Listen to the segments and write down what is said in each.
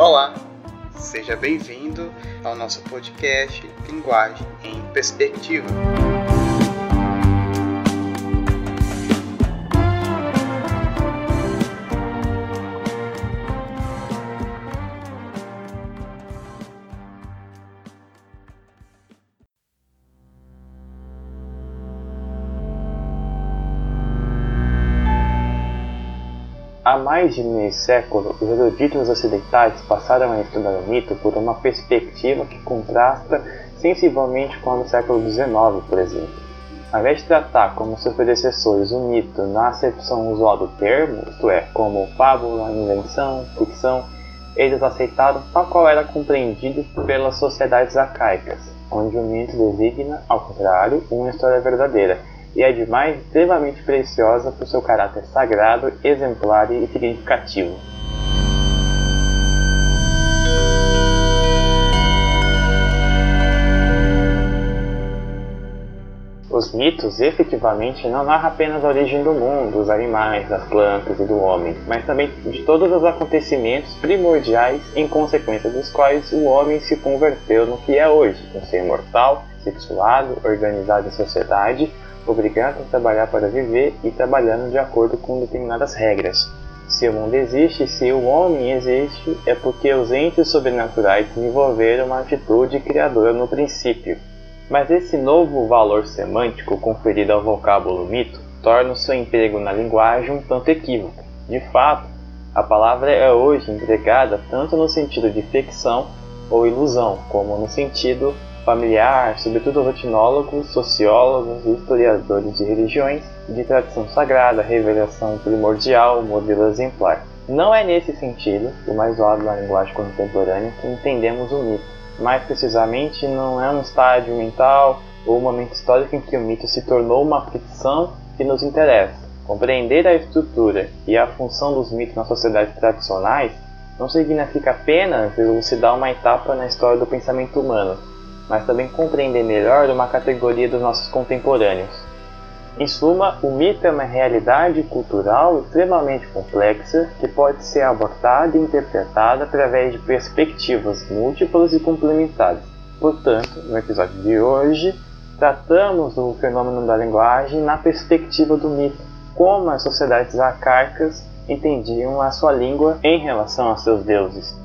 Olá, seja bem-vindo ao nosso podcast Linguagem em Perspectiva. Mais de meio século, os eruditos ocidentais passaram a estudar o mito por uma perspectiva que contrasta sensivelmente com a do século XIX, por exemplo. Ao invés de tratar como seus predecessores o mito na acepção usual do termo, isto é, como fábula, invenção, ficção, eles aceitaram tal qual era compreendido pelas sociedades arcaicas, onde o mito designa, ao contrário, uma história verdadeira, e é demais extremamente preciosa por seu caráter sagrado, exemplar e significativo. Os mitos efetivamente não narram apenas a origem do mundo, dos animais, das plantas e do homem, mas também de todos os acontecimentos primordiais em consequência dos quais o homem se converteu no que é hoje, um ser mortal, sexuado, organizado em sociedade, obrigado a trabalhar para viver e trabalhando de acordo com determinadas regras. Se o mundo existe, se o homem existe, é porque os entes sobrenaturais desenvolveram uma atitude criadora no princípio. Mas esse novo valor semântico conferido ao vocábulo mito torna o seu emprego na linguagem um tanto equívoco. De fato, a palavra é hoje empregada tanto no sentido de ficção ou ilusão, como no sentido familiar, sobretudo rotinólogos, sociólogos e historiadores de religiões, de tradição sagrada, revelação primordial, modelo exemplar. Não é nesse sentido, o mais óbvio na linguagem contemporânea, que entendemos o mito. Mais precisamente, não é um estágio mental ou um momento histórico em que o mito se tornou uma ficção que nos interessa. Compreender a estrutura e a função dos mitos nas sociedades tradicionais não significa apenas elucidar uma etapa na história do pensamento humano, mas também compreender melhor uma categoria dos nossos contemporâneos. Em suma, o mito é uma realidade cultural extremamente complexa que pode ser abordada e interpretada através de perspectivas múltiplas e complementares. Portanto, no episódio de hoje, tratamos o fenômeno da linguagem na perspectiva do mito, como as sociedades arcaicas entendiam a sua língua em relação a seus deuses.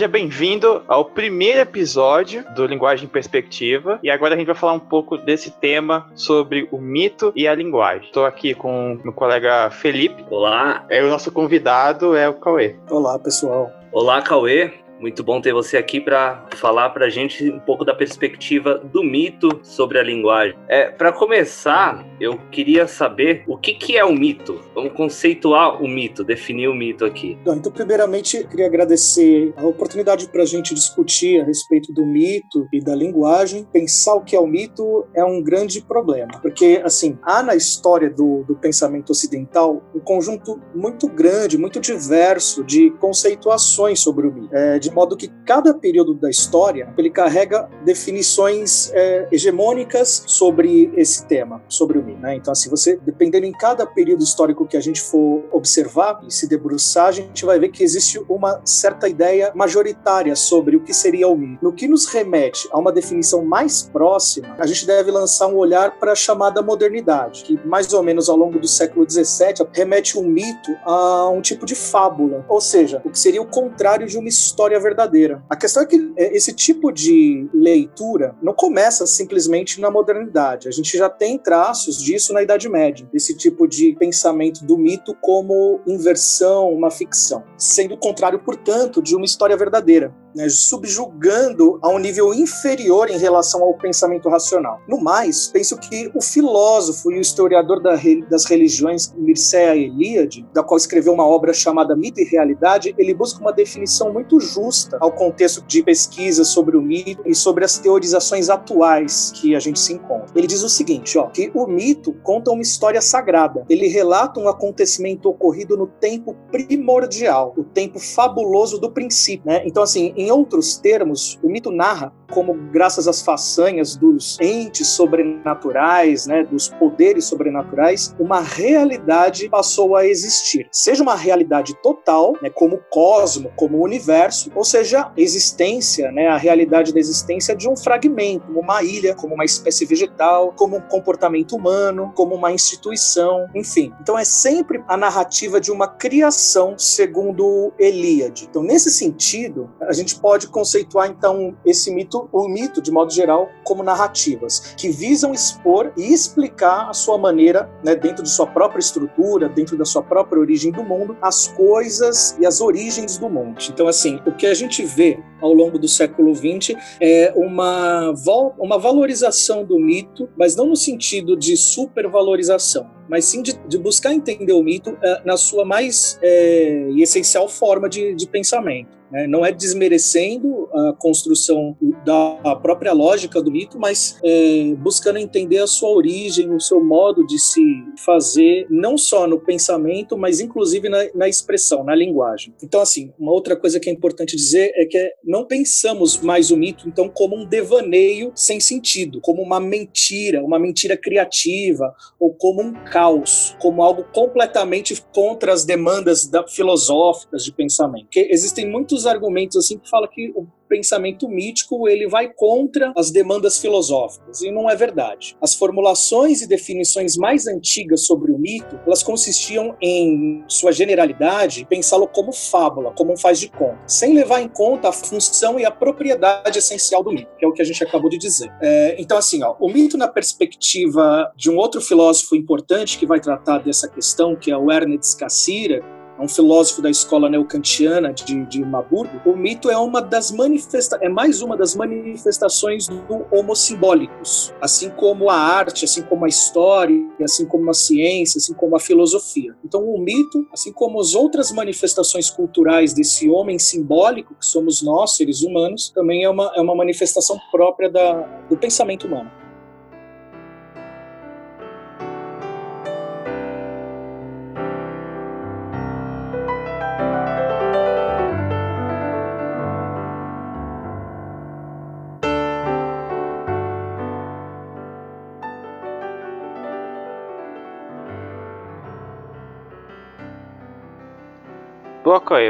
Seja bem-vindo ao primeiro episódio do Linguagem em Perspectiva. E agora a gente vai falar um pouco desse tema sobre o mito e a linguagem. Estou aqui com meu colega Felipe. Olá. É, o nosso convidado é o Cauê. Olá, pessoal. Olá, Cauê. Muito bom ter você aqui para falar para a gente um pouco da perspectiva do mito sobre a linguagem. É, para começar, eu queria saber o que, que é o mito. Vamos conceituar o mito, definir o mito aqui. Então, primeiramente, queria agradecer a oportunidade para a gente discutir a respeito do mito e da linguagem. Pensar o que é o mito é um grande problema, porque, assim, há na história do, do pensamento ocidental um conjunto muito grande, muito diverso de conceituações sobre o mito. É, de de modo que cada período da história ele carrega definições é, hegemônicas sobre esse tema, sobre o mito. Né? Então, assim, você, dependendo em cada período histórico que a gente for observar e se debruçar, a gente vai ver que existe uma certa ideia majoritária sobre o que seria o mito. No que nos remete a uma definição mais próxima, a gente deve lançar um olhar para a chamada modernidade, que mais ou menos ao longo do século XVII remete um mito a um tipo de fábula, ou seja, o que seria o contrário de uma história verdadeira. A questão é que é, esse tipo de leitura não começa simplesmente na modernidade. A gente já tem traços disso na Idade Média, desse tipo de pensamento do mito como inversão, uma ficção, sendo o contrário, portanto, de uma história verdadeira né, subjugando a um nível inferior em relação ao pensamento racional. No mais, penso que o filósofo e o historiador da, das religiões Mircea Eliade, da qual escreveu uma obra chamada Mito e Realidade, ele busca uma definição muito justa ao contexto de pesquisa sobre o mito e sobre as teorizações atuais que a gente se encontra. Ele diz o seguinte, ó, que o mito conta uma história sagrada. Ele relata um acontecimento ocorrido no tempo primordial, o tempo fabuloso do princípio, né? Então assim, em outros termos, o mito narra como, graças às façanhas dos entes sobrenaturais, né, dos poderes sobrenaturais, uma realidade passou a existir. Seja uma realidade total, né, como o cosmo, como o universo, ou seja, existência, né, a realidade da existência de um fragmento, como uma ilha, como uma espécie vegetal, como um comportamento humano, como uma instituição, enfim. Então é sempre a narrativa de uma criação segundo Elíade. Então, nesse sentido, a gente pode conceituar então esse mito o mito, de modo geral, como narrativas, que visam expor e explicar a sua maneira, né, dentro de sua própria estrutura, dentro da sua própria origem do mundo, as coisas e as origens do mundo. Então, assim, o que a gente vê ao longo do século XX é uma, uma valorização do mito, mas não no sentido de supervalorização, mas sim de, de buscar entender o mito uh, na sua mais é, essencial forma de, de pensamento. Né? Não é desmerecendo a construção da própria lógica do mito, mas é, buscando entender a sua origem, o seu modo de se fazer, não só no pensamento, mas inclusive na, na expressão, na linguagem. Então, assim, uma outra coisa que é importante dizer é que não pensamos mais o mito, então, como um devaneio sem sentido, como uma mentira, uma mentira criativa, ou como um caos, como algo completamente contra as demandas da, filosóficas de pensamento. Porque existem muitos muitos argumentos assim que fala que o pensamento mítico ele vai contra as demandas filosóficas e não é verdade. As formulações e definições mais antigas sobre o mito, elas consistiam em sua generalidade pensá-lo como fábula, como um faz de conta, sem levar em conta a função e a propriedade essencial do mito, que é o que a gente acabou de dizer. É, então assim, ó, o mito na perspectiva de um outro filósofo importante que vai tratar dessa questão, que é o Ernest Cassirer, um filósofo da escola neocantiana de, de Maburgo, o mito é uma das manifesta é mais uma das manifestações do homo simbólicos, assim como a arte, assim como a história, assim como a ciência, assim como a filosofia. Então o mito, assim como as outras manifestações culturais desse homem simbólico que somos nós, seres humanos, também é uma, é uma manifestação própria da, do pensamento humano.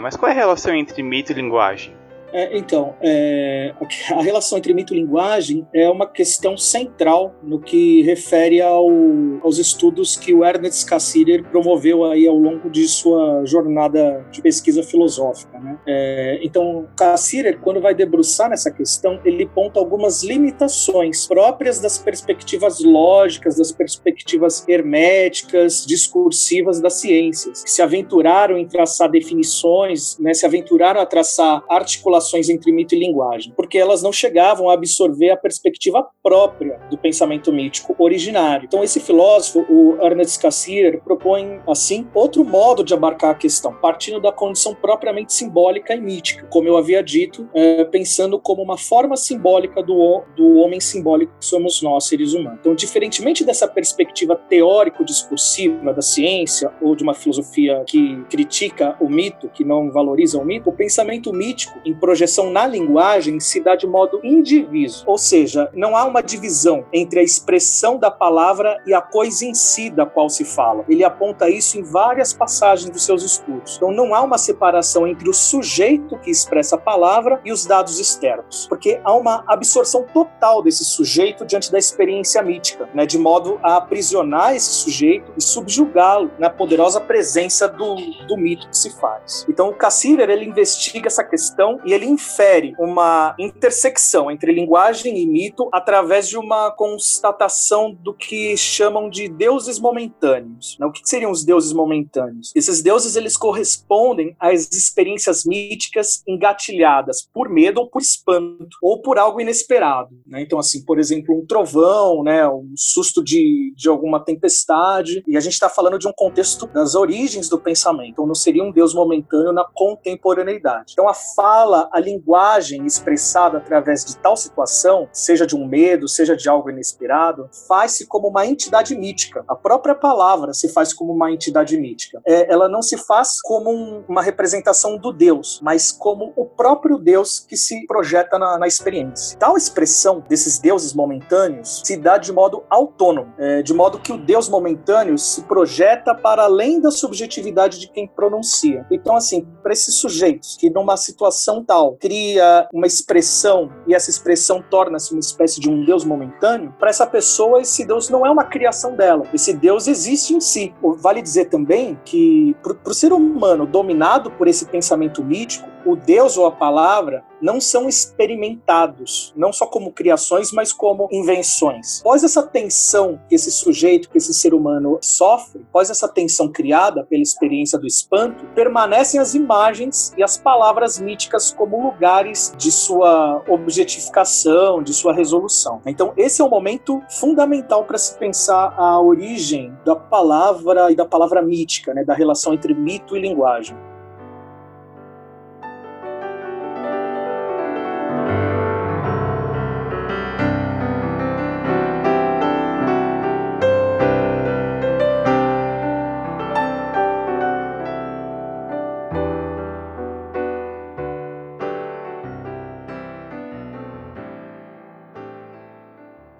Mas qual é a relação entre mito e linguagem? É, então, é, a relação entre mito e linguagem é uma questão central no que refere ao, aos estudos que o Ernest Cassirer promoveu aí ao longo de sua jornada de pesquisa filosófica. Né? É, então, Cassirer, quando vai debruçar nessa questão, ele ponta algumas limitações próprias das perspectivas lógicas, das perspectivas herméticas, discursivas das ciências, que se aventuraram em traçar definições, né, se aventuraram a traçar articulações relações entre mito e linguagem, porque elas não chegavam a absorver a perspectiva própria do pensamento mítico originário. Então, esse filósofo, o Ernest Cassirer, propõe, assim, outro modo de abarcar a questão, partindo da condição propriamente simbólica e mítica, como eu havia dito, é, pensando como uma forma simbólica do, do homem simbólico que somos nós, seres humanos. Então, diferentemente dessa perspectiva teórico-discursiva da ciência ou de uma filosofia que critica o mito, que não valoriza o mito, o pensamento mítico, em projeção na linguagem se dá de modo indiviso, ou seja, não há uma divisão entre a expressão da palavra e a coisa em si da qual se fala. Ele aponta isso em várias passagens dos seus estudos. Então não há uma separação entre o sujeito que expressa a palavra e os dados externos, porque há uma absorção total desse sujeito diante da experiência mítica, né, de modo a aprisionar esse sujeito e subjugá-lo na poderosa presença do, do mito que se faz. Então o Cassirer ele investiga essa questão e ele infere uma intersecção entre linguagem e mito através de uma constatação do que chamam de deuses momentâneos. Né? O que seriam os deuses momentâneos? Esses deuses eles correspondem às experiências míticas engatilhadas por medo ou por espanto ou por algo inesperado. Né? Então, assim, por exemplo, um trovão, né, um susto de, de alguma tempestade. E a gente está falando de um contexto das origens do pensamento. Então, não seria um Deus momentâneo na contemporaneidade. Então, a fala, a linguagem expressada através de tal situação, seja de um medo, seja de algo inesperado, faz-se como uma entidade mítica. A própria palavra se faz como uma entidade mítica. É, ela não se faz como um, uma representação do Deus, mas como o próprio Deus que se projeta na, na experiência. Tal expressão desses deuses momentâneos se dá de modo autônomo, é, de modo que o Deus momentâneo se projeta para além da subjetividade de quem pronuncia. Então, assim, para esses sujeitos que numa situação tal cria uma expressão e essa expressão torna-se uma espécie de um Deus momentâneo, para essa pessoa esse Deus não é uma criação dela, esse Deus existe em si. Vale dizer também que para o ser humano dominado por esse pensamento mítico, o Deus ou a palavra não são experimentados, não só como criações, mas como invenções. Após essa tensão que esse sujeito, que esse ser humano sofre, após essa tensão criada pela experiência do espanto, permanecem as imagens e as palavras míticas como lugares de sua objetificação, de sua resolução. Então, esse é o momento fundamental para se pensar a origem da palavra e da palavra mítica, né, da relação entre mito e linguagem.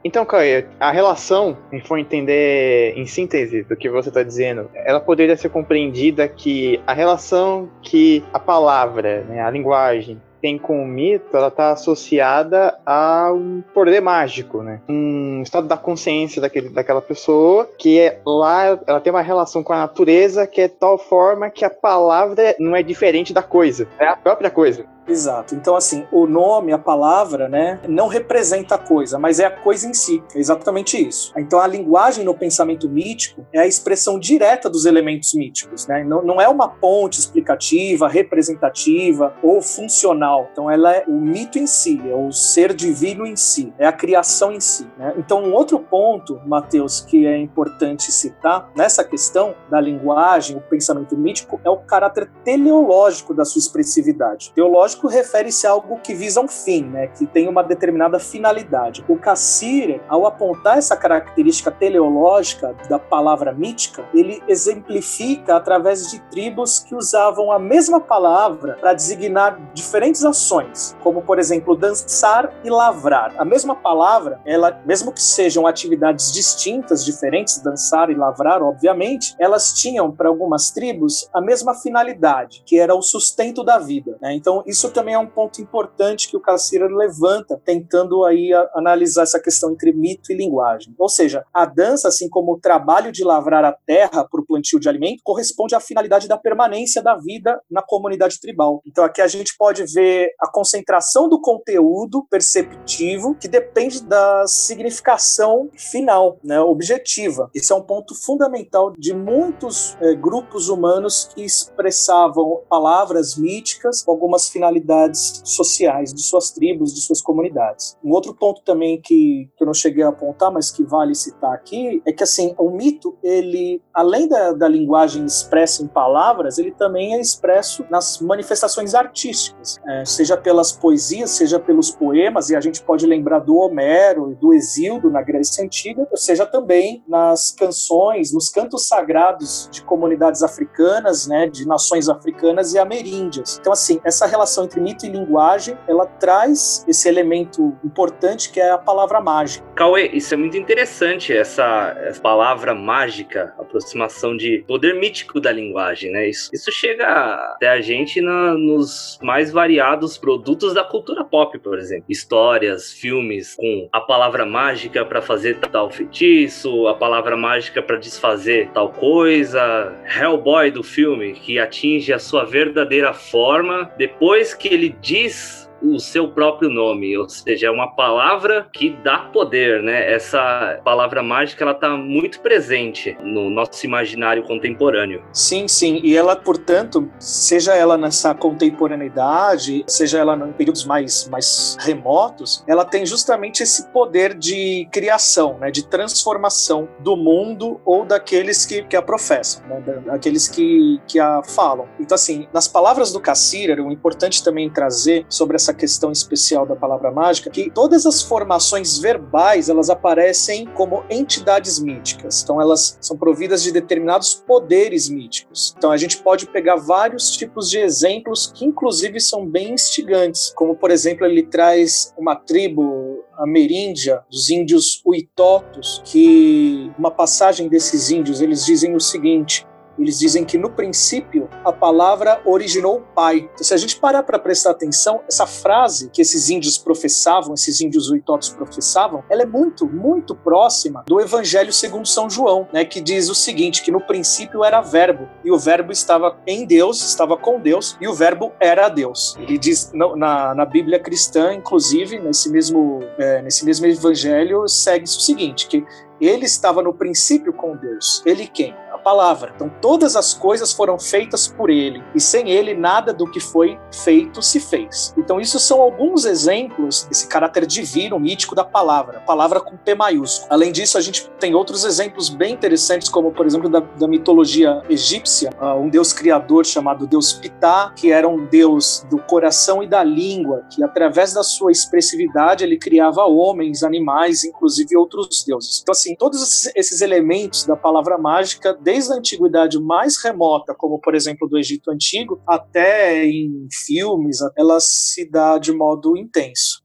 Então, Caio, a relação, se for entender em síntese do que você está dizendo, ela poderia ser compreendida que a relação que a palavra, né, a linguagem, tem com o mito, ela está associada a um poder mágico, né? Um estado da consciência daquele, daquela pessoa, que é lá, ela tem uma relação com a natureza que é tal forma que a palavra não é diferente da coisa, é a própria coisa. Exato. Então, assim, o nome, a palavra, né, não representa a coisa, mas é a coisa em si. É exatamente isso. Então, a linguagem no pensamento mítico é a expressão direta dos elementos míticos, né? Não, não é uma ponte explicativa, representativa ou funcional. Então, ela é o mito em si, é o ser divino em si, é a criação em si. Né? Então, um outro ponto, Mateus, que é importante citar nessa questão da linguagem, o pensamento mítico, é o caráter teleológico da sua expressividade. Teológico refere-se a algo que visa um fim, né, que tem uma determinada finalidade. O Cassire, ao apontar essa característica teleológica da palavra mítica, ele exemplifica através de tribos que usavam a mesma palavra para designar diferentes ações, como por exemplo dançar e lavrar. A mesma palavra, ela, mesmo que sejam atividades distintas, diferentes, dançar e lavrar, obviamente, elas tinham para algumas tribos a mesma finalidade, que era o sustento da vida. Né? Então isso isso também é um ponto importante que o Cassira levanta, tentando aí a, analisar essa questão entre mito e linguagem. Ou seja, a dança, assim como o trabalho de lavrar a terra para o plantio de alimento, corresponde à finalidade da permanência da vida na comunidade tribal. Então aqui a gente pode ver a concentração do conteúdo perceptivo que depende da significação final, né, objetiva. Esse é um ponto fundamental de muitos é, grupos humanos que expressavam palavras míticas algumas finalidades realidades sociais de suas tribos, de suas comunidades. Um outro ponto também que, que eu não cheguei a apontar, mas que vale citar aqui, é que assim, o mito, ele, além da, da linguagem expressa em palavras, ele também é expresso nas manifestações artísticas, é, seja pelas poesias, seja pelos poemas, e a gente pode lembrar do Homero e do Exíodo na Grécia Antiga, seja também nas canções, nos cantos sagrados de comunidades africanas, né, de nações africanas e ameríndias. Então, assim, essa relação relação entre mito e linguagem, ela traz esse elemento importante que é a palavra mágica. Cauê, isso é muito interessante, essa, essa palavra mágica, aproximação de poder mítico da linguagem, né? Isso, isso chega até a gente na, nos mais variados produtos da cultura pop, por exemplo. Histórias, filmes com a palavra mágica para fazer tal feitiço, a palavra mágica para desfazer tal coisa. Hellboy do filme, que atinge a sua verdadeira forma depois depois que ele diz o seu próprio nome, ou seja, é uma palavra que dá poder, né? Essa palavra mágica ela está muito presente no nosso imaginário contemporâneo. Sim, sim, e ela, portanto, seja ela nessa contemporaneidade, seja ela em períodos mais, mais remotos, ela tem justamente esse poder de criação, né? De transformação do mundo ou daqueles que, que a professam, né? daqueles que, que a falam. Então, assim, nas palavras do Cassirer, o importante também trazer sobre essa essa questão especial da palavra mágica, que todas as formações verbais elas aparecem como entidades míticas. Então elas são providas de determinados poderes míticos. Então a gente pode pegar vários tipos de exemplos que inclusive são bem instigantes, como por exemplo ele traz uma tribo ameríndia dos índios Uitotos, que uma passagem desses índios eles dizem o seguinte: eles dizem que no princípio a palavra originou o Pai. Então, se a gente parar para prestar atenção, essa frase que esses índios professavam, esses índios uitotos professavam, ela é muito, muito próxima do Evangelho segundo São João, né, que diz o seguinte, que no princípio era verbo, e o verbo estava em Deus, estava com Deus, e o verbo era Deus. Ele diz na, na Bíblia cristã, inclusive, nesse mesmo, é, nesse mesmo Evangelho, segue-se o seguinte, que ele estava no princípio com Deus. Ele quem? Palavra. Então todas as coisas foram feitas por ele, e sem ele nada do que foi feito se fez. Então isso são alguns exemplos desse caráter divino, mítico da palavra, palavra com P maiúsculo. Além disso, a gente tem outros exemplos bem interessantes, como por exemplo da, da mitologia egípcia, uh, um deus criador chamado Deus Ptah, que era um deus do coração e da língua, que através da sua expressividade ele criava homens, animais, inclusive outros deuses. Então assim, todos esses elementos da palavra mágica desde a antiguidade mais remota, como por exemplo do Egito Antigo, até em filmes, ela se dá de modo intenso.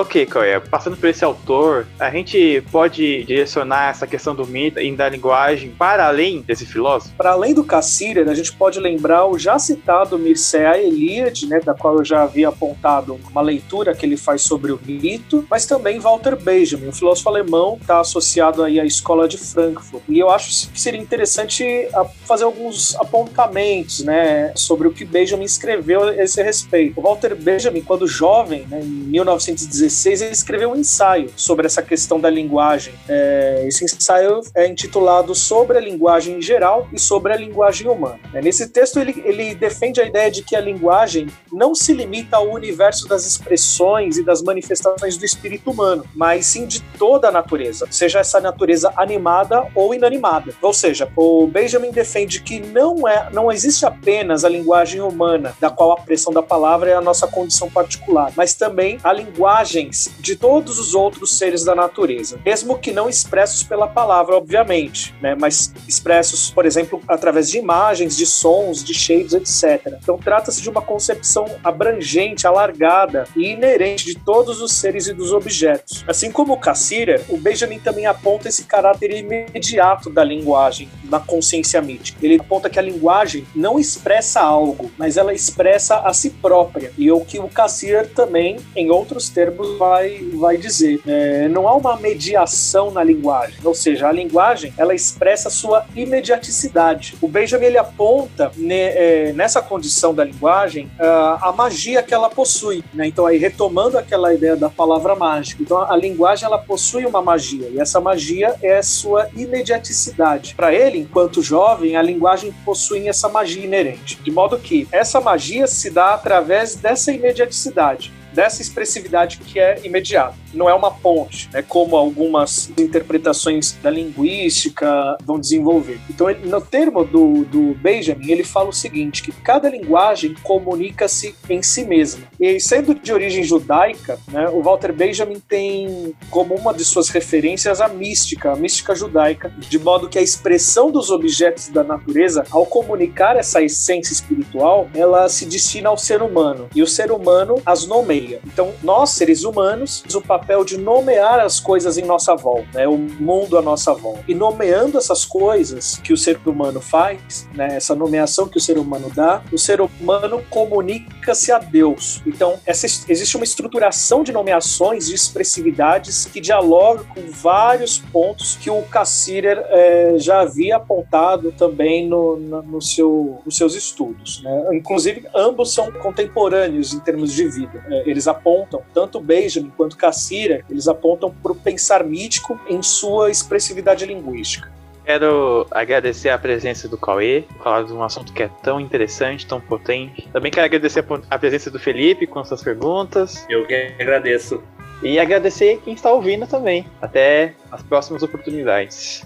Ok, Coia, passando por esse autor, a gente pode direcionar essa questão do mito e da linguagem para além desse filósofo? Para além do Cassirer, a gente pode lembrar o já citado Mircea Eliade, né, da qual eu já havia apontado uma leitura que ele faz sobre o mito, mas também Walter Benjamin, um filósofo alemão que está associado aí à escola de Frankfurt. E eu acho que seria interessante fazer alguns apontamentos né, sobre o que Benjamin escreveu a esse respeito. O Walter Benjamin, quando jovem, né, em 1916, 2016, ele escreveu um ensaio sobre essa questão da linguagem. É, esse ensaio é intitulado Sobre a Linguagem em Geral e sobre a Linguagem Humana. É, nesse texto, ele, ele defende a ideia de que a linguagem não se limita ao universo das expressões e das manifestações do espírito humano, mas sim de toda a natureza, seja essa natureza animada ou inanimada. Ou seja, o Benjamin defende que não, é, não existe apenas a linguagem humana, da qual a pressão da palavra é a nossa condição particular, mas também a linguagem de todos os outros seres da natureza, mesmo que não expressos pela palavra, obviamente, né? mas expressos, por exemplo, através de imagens, de sons, de cheiros, etc. Então, trata-se de uma concepção abrangente, alargada e inerente de todos os seres e dos objetos. Assim como o Cassirer, o Benjamin também aponta esse caráter imediato da linguagem na consciência mítica. Ele aponta que a linguagem não expressa algo, mas ela expressa a si própria. E o que o Cassirer também, em outros termos, vai, vai dizer. É, não há uma mediação na linguagem, ou seja, a linguagem ela expressa a sua imediaticidade. O Benjamin ele aponta ne, é, nessa condição da linguagem a, a magia que ela possui. Né? Então, aí retomando aquela ideia da palavra mágica, então a linguagem ela possui uma magia e essa magia é a sua imediaticidade. Para ele, enquanto jovem, a linguagem possui essa magia inerente, de modo que essa magia se dá através dessa imediaticidade dessa expressividade que é imediata. Não é uma ponte, né, como algumas interpretações da linguística vão desenvolver. Então, ele, no termo do, do Benjamin, ele fala o seguinte, que cada linguagem comunica-se em si mesma. E sendo de origem judaica, né, o Walter Benjamin tem como uma de suas referências a mística, a mística judaica, de modo que a expressão dos objetos da natureza, ao comunicar essa essência espiritual, ela se destina ao ser humano. E o ser humano as nomeia Então, nós, seres humanos, temos o papel de nomear as coisas em nossa volta, né, o mundo à nossa volta. E nomeando essas coisas que o ser humano faz, né, essa nomeação que o ser humano dá, o ser humano comunica-se a Deus. Então, essa, existe uma estruturação de nomeações, de expressividades que dialogam com vários pontos que o Cassirer é, já havia apontado também no, no, no seu, nos seus estudos. Né? Inclusive, ambos são contemporâneos em termos de vida. É, eles apontam, tanto Benjamin quanto Cassirer, eles apontam para o pensar mítico em sua expressividade linguística. Quero agradecer a presença do Cauê, falar de um assunto que é tão interessante, tão potente. Também quero agradecer a presença do Felipe com suas perguntas. Eu que agradeço. E agradecer quem está ouvindo também. Até as próximas oportunidades.